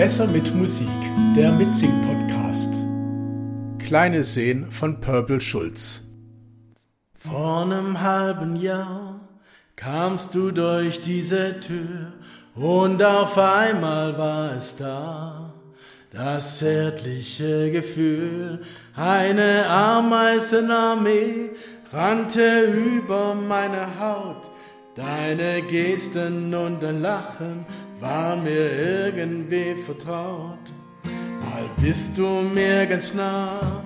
Besser mit Musik, der Mitsing-Podcast. Kleine Seen von Purple Schulz. Vor einem halben Jahr kamst du durch diese Tür und auf einmal war es da. Das zärtliche Gefühl, eine Ameisenarmee rannte über meine Haut. Deine Gesten und dein Lachen waren mir irgendwie vertraut. Mal bist du mir ganz nah,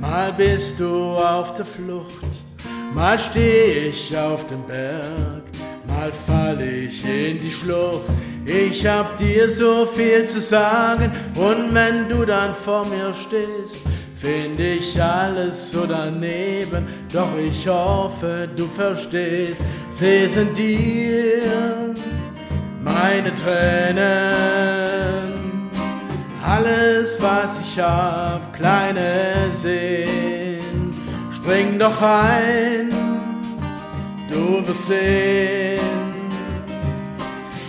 mal bist du auf der Flucht, mal steh ich auf dem Berg, mal fall ich in die Schlucht. Ich hab dir so viel zu sagen und wenn du dann vor mir stehst, find ich alles so daneben, doch ich hoffe, du verstehst, sie sind dir meine Tränen. Alles, was ich hab, kleine Seen, spring doch ein, du wirst sehen.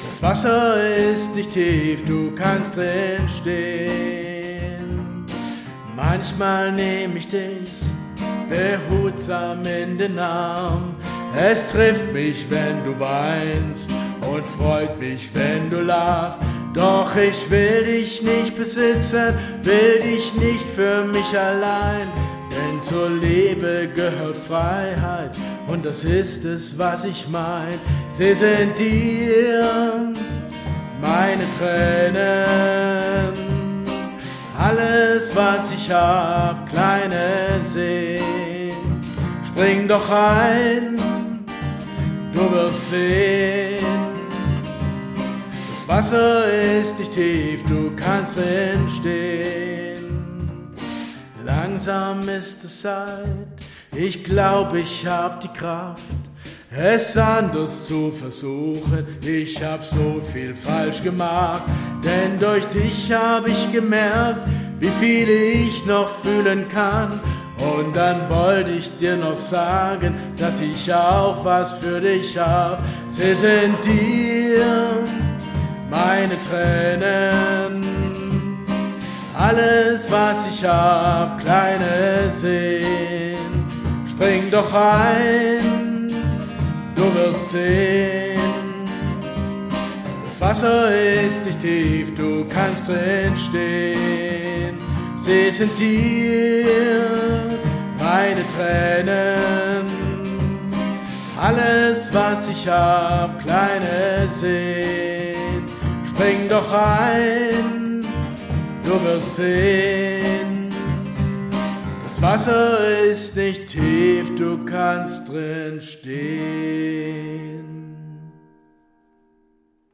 Das Wasser ist nicht tief, du kannst drin stehen. Manchmal nehm ich dich behutsam in den Arm. Es trifft mich, wenn du weinst und freut mich, wenn du lachst. Doch ich will dich nicht besitzen, will dich nicht für mich allein. Denn zur Liebe gehört Freiheit und das ist es, was ich mein. Sie sind dir meine Tränen. Alles, was ich hab, kleine Seen, spring doch ein, du wirst sehen. Das Wasser ist nicht tief, du kannst drin stehen. Langsam ist es Zeit, ich glaub, ich hab die Kraft, es anders zu versuchen. Ich hab so viel falsch gemacht, denn durch dich hab ich gemerkt, wie viel ich noch fühlen kann. Und dann wollte ich dir noch sagen, dass ich auch was für dich hab. Sie sind dir meine Tränen. Alles, was ich hab, kleine Seen, spring doch ein, du wirst sehen. Das Wasser ist nicht tief, du kannst drin stehen. Sie sind dir meine Tränen. Alles, was ich hab, kleine Seen, spring doch ein, du wirst sehen. Das Wasser ist nicht tief, du kannst drin stehen.